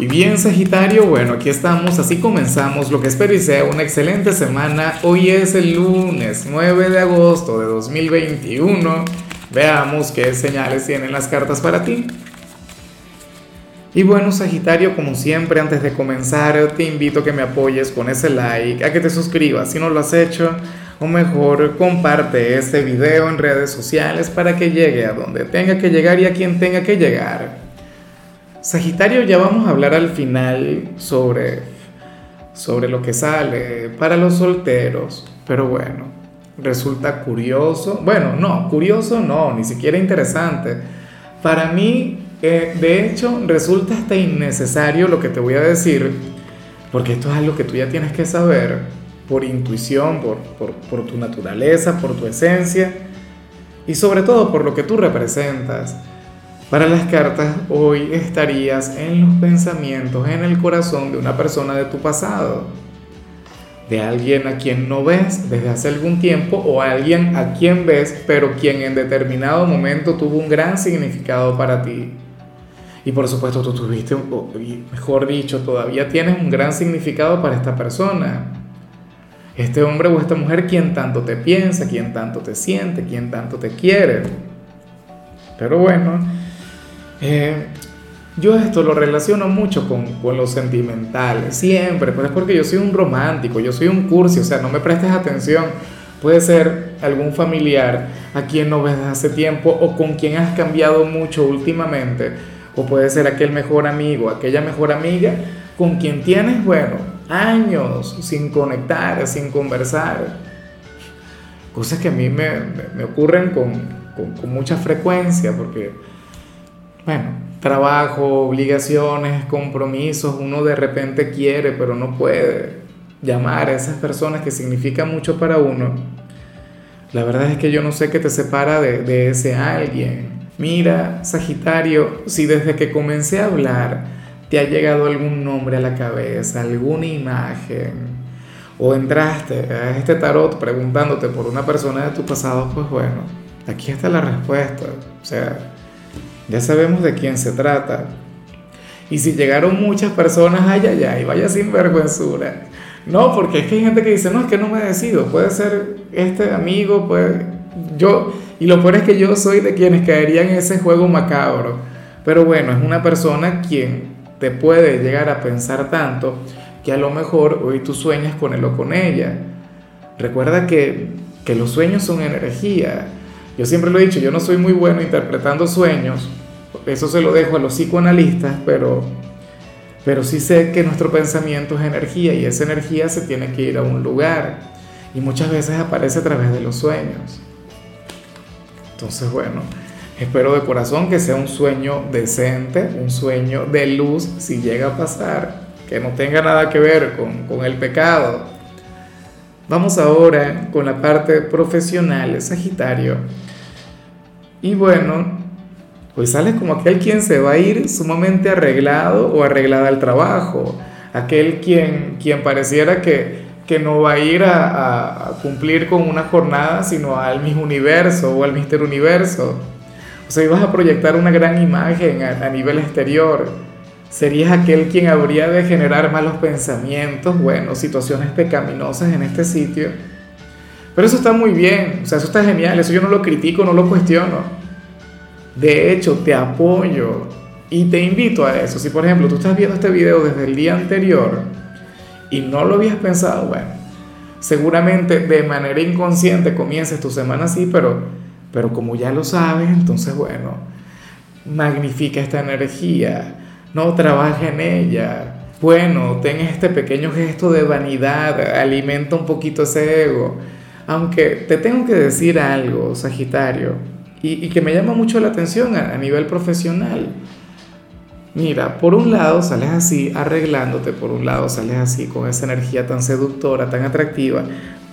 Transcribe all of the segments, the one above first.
Y bien Sagitario, bueno, aquí estamos, así comenzamos lo que espero y sea una excelente semana. Hoy es el lunes 9 de agosto de 2021. Veamos qué señales tienen las cartas para ti. Y bueno Sagitario, como siempre, antes de comenzar, te invito a que me apoyes con ese like, a que te suscribas si no lo has hecho, o mejor comparte este video en redes sociales para que llegue a donde tenga que llegar y a quien tenga que llegar. Sagitario, ya vamos a hablar al final sobre, sobre lo que sale para los solteros, pero bueno, resulta curioso, bueno, no, curioso no, ni siquiera interesante. Para mí, eh, de hecho, resulta hasta innecesario lo que te voy a decir, porque esto es algo que tú ya tienes que saber por intuición, por, por, por tu naturaleza, por tu esencia y sobre todo por lo que tú representas. Para las cartas, hoy estarías en los pensamientos, en el corazón de una persona de tu pasado, de alguien a quien no ves desde hace algún tiempo o alguien a quien ves, pero quien en determinado momento tuvo un gran significado para ti. Y por supuesto tú tuviste, mejor dicho, todavía tienes un gran significado para esta persona. Este hombre o esta mujer quien tanto te piensa, quien tanto te siente, quien tanto te quiere. Pero bueno, eh, yo esto lo relaciono mucho con, con, lo sentimental, siempre, pero es porque yo soy un romántico, yo soy un cursi, o sea, no me prestes atención. Puede ser algún familiar a quien no ves hace tiempo o con quien has cambiado mucho últimamente, o puede ser aquel mejor amigo, aquella mejor amiga con quien tienes, bueno, años sin conectar, sin conversar. Cosas que a mí me, me, ocurren con, con, con mucha frecuencia, porque bueno, trabajo, obligaciones, compromisos, uno de repente quiere, pero no puede llamar a esas personas que significan mucho para uno. La verdad es que yo no sé qué te separa de, de ese alguien. Mira, Sagitario, si desde que comencé a hablar te ha llegado algún nombre a la cabeza, alguna imagen, o entraste a este tarot preguntándote por una persona de tu pasado, pues bueno, aquí está la respuesta. O sea, ya sabemos de quién se trata. Y si llegaron muchas personas, ay, ay, ay, vaya sin vergüenzura. No, porque es que hay gente que dice, no, es que no me decido, puede ser este amigo, puede... Yo, y lo peor es que yo soy de quienes caerían en ese juego macabro. Pero bueno, es una persona quien te puede llegar a pensar tanto que a lo mejor hoy tú sueñas con él o con ella. Recuerda que, que los sueños son energía. Yo siempre lo he dicho, yo no soy muy bueno interpretando sueños, eso se lo dejo a los psicoanalistas, pero, pero sí sé que nuestro pensamiento es energía y esa energía se tiene que ir a un lugar y muchas veces aparece a través de los sueños. Entonces, bueno, espero de corazón que sea un sueño decente, un sueño de luz si llega a pasar, que no tenga nada que ver con, con el pecado. Vamos ahora con la parte profesional, Sagitario. Y bueno, pues sales como aquel quien se va a ir sumamente arreglado o arreglada al trabajo, aquel quien, quien pareciera que, que no va a ir a, cumplir con una jornada, sino al mismo universo o al Mister Universo. O sea, ibas a proyectar una gran imagen a, a nivel exterior. Serías aquel quien habría de generar malos pensamientos, bueno, situaciones pecaminosas en este sitio. Pero eso está muy bien, o sea, eso está genial, eso yo no lo critico, no lo cuestiono. De hecho, te apoyo y te invito a eso. Si por ejemplo tú estás viendo este video desde el día anterior y no lo habías pensado, bueno, seguramente de manera inconsciente comiences tu semana así, pero, pero como ya lo sabes, entonces bueno, magnifica esta energía, no trabaja en ella. Bueno, ten este pequeño gesto de vanidad, alimenta un poquito ese ego. Aunque te tengo que decir algo, Sagitario y, que me llama mucho la atención a, a nivel profesional. Mira, por un lado sales así arreglándote, por un lado sales así con esa energía tan seductora, tan atractiva,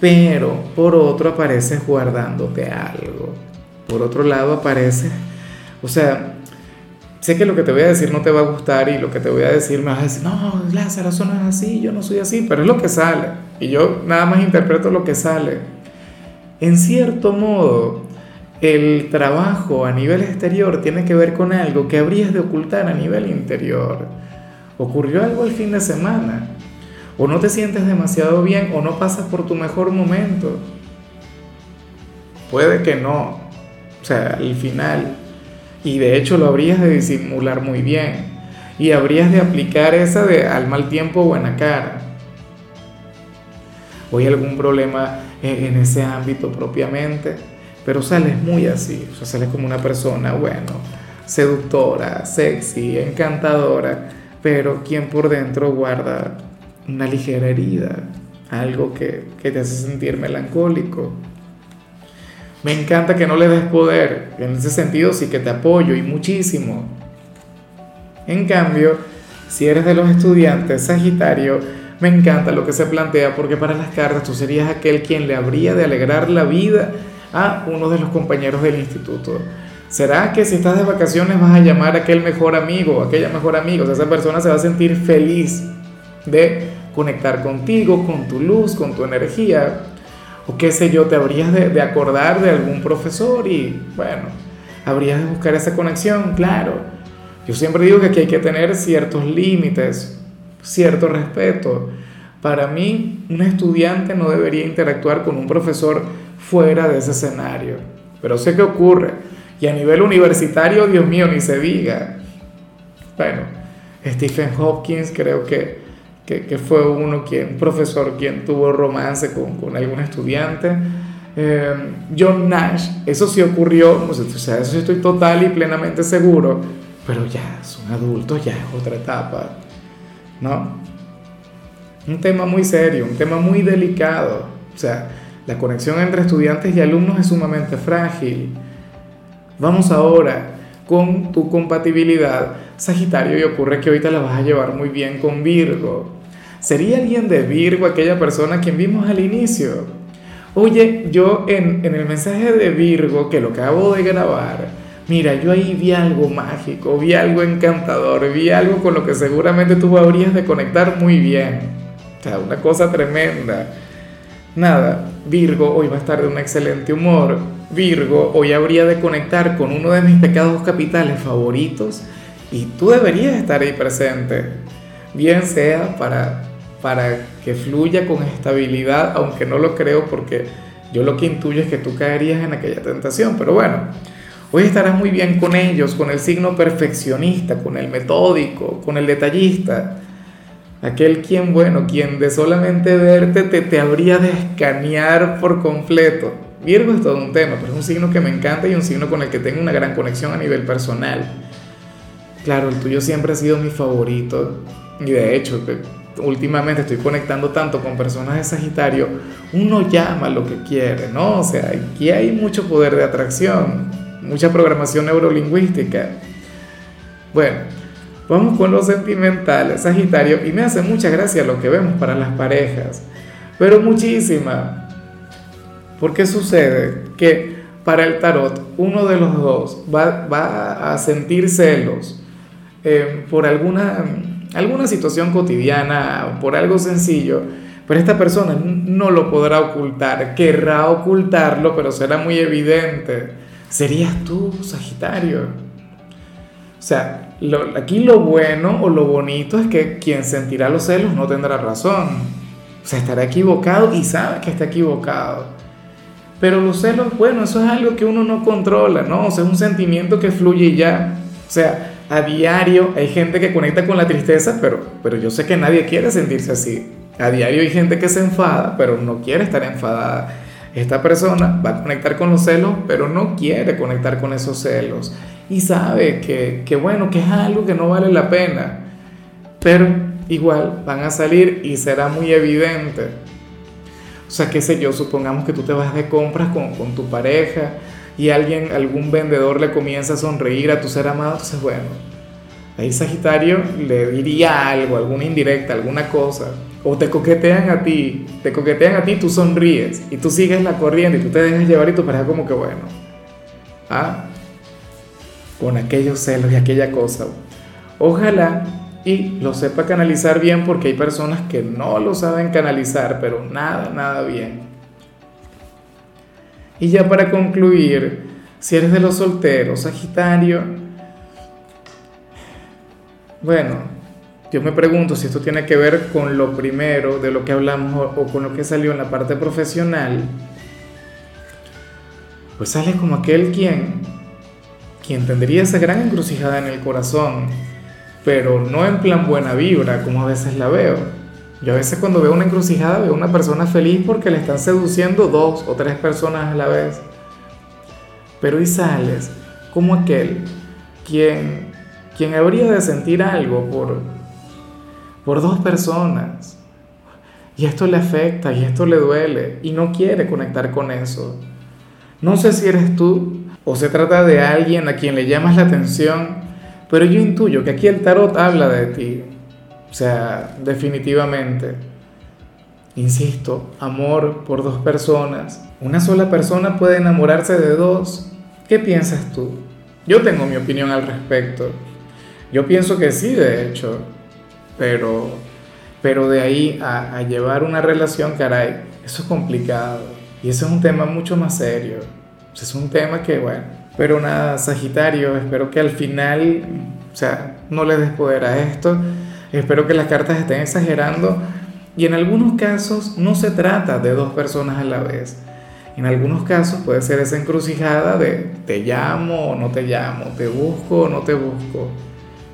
pero por otro apareces guardándote algo. Por otro lado apareces, o sea, sé que lo que te voy a decir no te va a gustar y lo que te voy a decir me vas a decir, no, Lázaro, eso no es así, yo no soy así, pero es lo que sale. Y yo nada más interpreto lo que sale. En cierto modo, el trabajo a nivel exterior tiene que ver con algo que habrías de ocultar a nivel interior. ocurrió algo el fin de semana, o no te sientes demasiado bien, o no pasas por tu mejor momento. Puede que no, o sea, al final, y de hecho lo habrías de disimular muy bien, y habrías de aplicar esa de al mal tiempo buena cara. Hay algún problema en ese ámbito propiamente, pero sales muy así, sales como una persona, bueno, seductora, sexy, encantadora, pero quien por dentro guarda una ligera herida, algo que, que te hace sentir melancólico. Me encanta que no le des poder, en ese sentido sí que te apoyo y muchísimo. En cambio, si eres de los estudiantes, Sagitario, me encanta lo que se plantea porque para las cartas tú serías aquel quien le habría de alegrar la vida a uno de los compañeros del instituto. ¿Será que si estás de vacaciones vas a llamar a aquel mejor amigo, aquella mejor amiga? O sea, esa persona se va a sentir feliz de conectar contigo, con tu luz, con tu energía. O qué sé yo, te habrías de, de acordar de algún profesor y bueno, habrías de buscar esa conexión, claro. Yo siempre digo que aquí hay que tener ciertos límites, cierto respeto. Para mí, un estudiante no debería interactuar con un profesor fuera de ese escenario. Pero sé que ocurre. Y a nivel universitario, Dios mío, ni se diga. Bueno, Stephen Hopkins creo que, que, fue uno quien, un profesor quien tuvo romance con, con algún estudiante. Eh, John Nash, eso sí ocurrió, o sea, eso estoy total y plenamente seguro, pero ya son adultos, ya es otra etapa, ¿no? Un tema muy serio, un tema muy delicado, o sea, la conexión entre estudiantes y alumnos es sumamente frágil. Vamos ahora con tu compatibilidad, Sagitario, y ocurre que ahorita la vas a llevar muy bien con Virgo. ¿Sería alguien de Virgo aquella persona quien vimos al inicio? Oye, yo en, en el mensaje de Virgo que lo acabo de grabar, mira, yo ahí vi algo mágico, vi algo encantador, vi algo con lo que seguramente tú habrías de conectar muy bien. O sea, una cosa tremenda. Nada, Virgo hoy va a estar de un excelente humor. Virgo hoy habría de conectar con uno de mis pecados capitales favoritos y tú deberías estar ahí presente. Bien sea para, para que fluya con estabilidad, aunque no lo creo porque yo lo que intuyo es que tú caerías en aquella tentación. Pero bueno, hoy estarás muy bien con ellos, con el signo perfeccionista, con el metódico, con el detallista Aquel quien, bueno, quien de solamente verte te, te habría de escanear por completo. Virgo es todo un tema, pero es un signo que me encanta y un signo con el que tengo una gran conexión a nivel personal. Claro, el tuyo siempre ha sido mi favorito y de hecho, últimamente estoy conectando tanto con personas de Sagitario, uno llama lo que quiere, ¿no? O sea, aquí hay mucho poder de atracción, mucha programación neurolingüística. Bueno, Vamos con lo sentimental, Sagitario, y me hace mucha gracia lo que vemos para las parejas, pero muchísima. Porque sucede que para el tarot uno de los dos va, a sentir celos eh, por alguna, alguna situación cotidiana, por algo sencillo, pero esta persona no lo podrá ocultar, querrá ocultarlo, pero será muy evidente. Serías tú, Sagitario. O sea, aquí lo bueno o lo bonito es que quien sentirá los celos no tendrá razón. O sea, estará equivocado y sabe que está equivocado. Pero los celos, bueno, eso es algo que uno no controla, ¿no? O sea, es un sentimiento que fluye ya. O sea, a diario hay gente que conecta con la tristeza, pero, pero yo sé que nadie quiere sentirse así. A diario hay gente que se enfada, pero no quiere estar enfadada. Esta persona va a conectar con los celos, pero no quiere conectar con esos celos y sabe que, que, bueno, que es algo que no vale la pena, pero igual van a salir y será muy evidente. O sea, qué sé yo, supongamos que tú te vas de compras con, con tu pareja y alguien, algún vendedor le comienza a sonreír a tu ser amado, entonces bueno, ahí Sagitario le diría algo, alguna indirecta, alguna cosa, o te coquetean a ti, te coquetean a ti, tú sonríes y tú sigues la corriente y tú te dejas llevar y tu pareja como que bueno, ah, con aquellos celos y aquella cosa. Ojalá y lo sepa canalizar bien porque hay personas que no lo saben canalizar, pero nada, nada bien. Y ya para concluir, si eres de los solteros, Sagitario, bueno, yo me pregunto si esto tiene que ver con lo primero de lo que hablamos o, con lo que salió en la parte profesional. Pues sale como aquel quien, quien tendría esa gran encrucijada en el corazón, pero no en plan buena vibra, como a veces la veo. Yo a veces cuando veo una encrucijada veo una persona feliz porque le están seduciendo dos o tres personas a la vez. Pero y sales como aquel quien, quien habría de sentir algo por, por dos personas. Y esto le afecta y esto le duele y no quiere conectar con eso. No sé si eres tú o se trata de alguien a quien le llamas la atención, pero yo intuyo que aquí el tarot habla de ti. O sea, definitivamente. Insisto, amor por dos personas. Una sola persona puede enamorarse de dos. ¿Qué piensas tú? Yo tengo mi opinión al respecto. Yo pienso que sí, de hecho. Pero, pero de ahí a, llevar una relación, caray, eso es complicado. Y eso es un tema mucho más serio. Es un tema que, bueno, pero nada, Sagitario, espero que al final, o sea, no le des poder a esto. Espero que las cartas estén exagerando. Y en algunos casos no se trata de dos personas a la vez. En algunos casos puede ser esa encrucijada de te llamo o no te llamo, te busco o no te busco.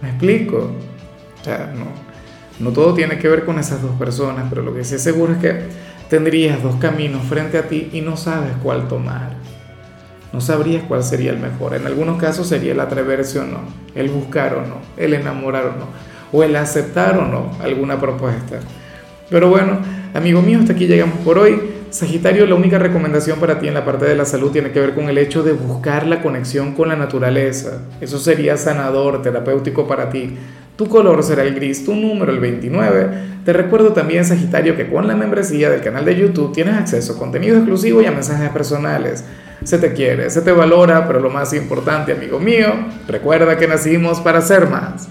¿Me explico? O sea, no, no todo tiene que ver con esas dos personas, pero lo que sí seguro es que tendrías dos caminos frente a ti y no sabes cuál tomar. No sabrías cuál sería el mejor. En algunos casos sería el atreverse o no, el buscar o no, el enamorar o no, o el aceptar o no alguna propuesta. Pero bueno, amigo mío, hasta aquí llegamos por hoy. Sagitario, la única recomendación para ti en la parte de la salud tiene que ver con el hecho de buscar la conexión con la naturaleza. Eso sería sanador, terapéutico para ti. Tu color será el gris, tu número el 29. Te recuerdo también, Sagitario, que con la membresía del canal de YouTube tienes acceso a contenido exclusivo y a mensajes personales. Se te quiere, se te valora, pero lo más importante, amigo mío, recuerda que nacimos para ser más.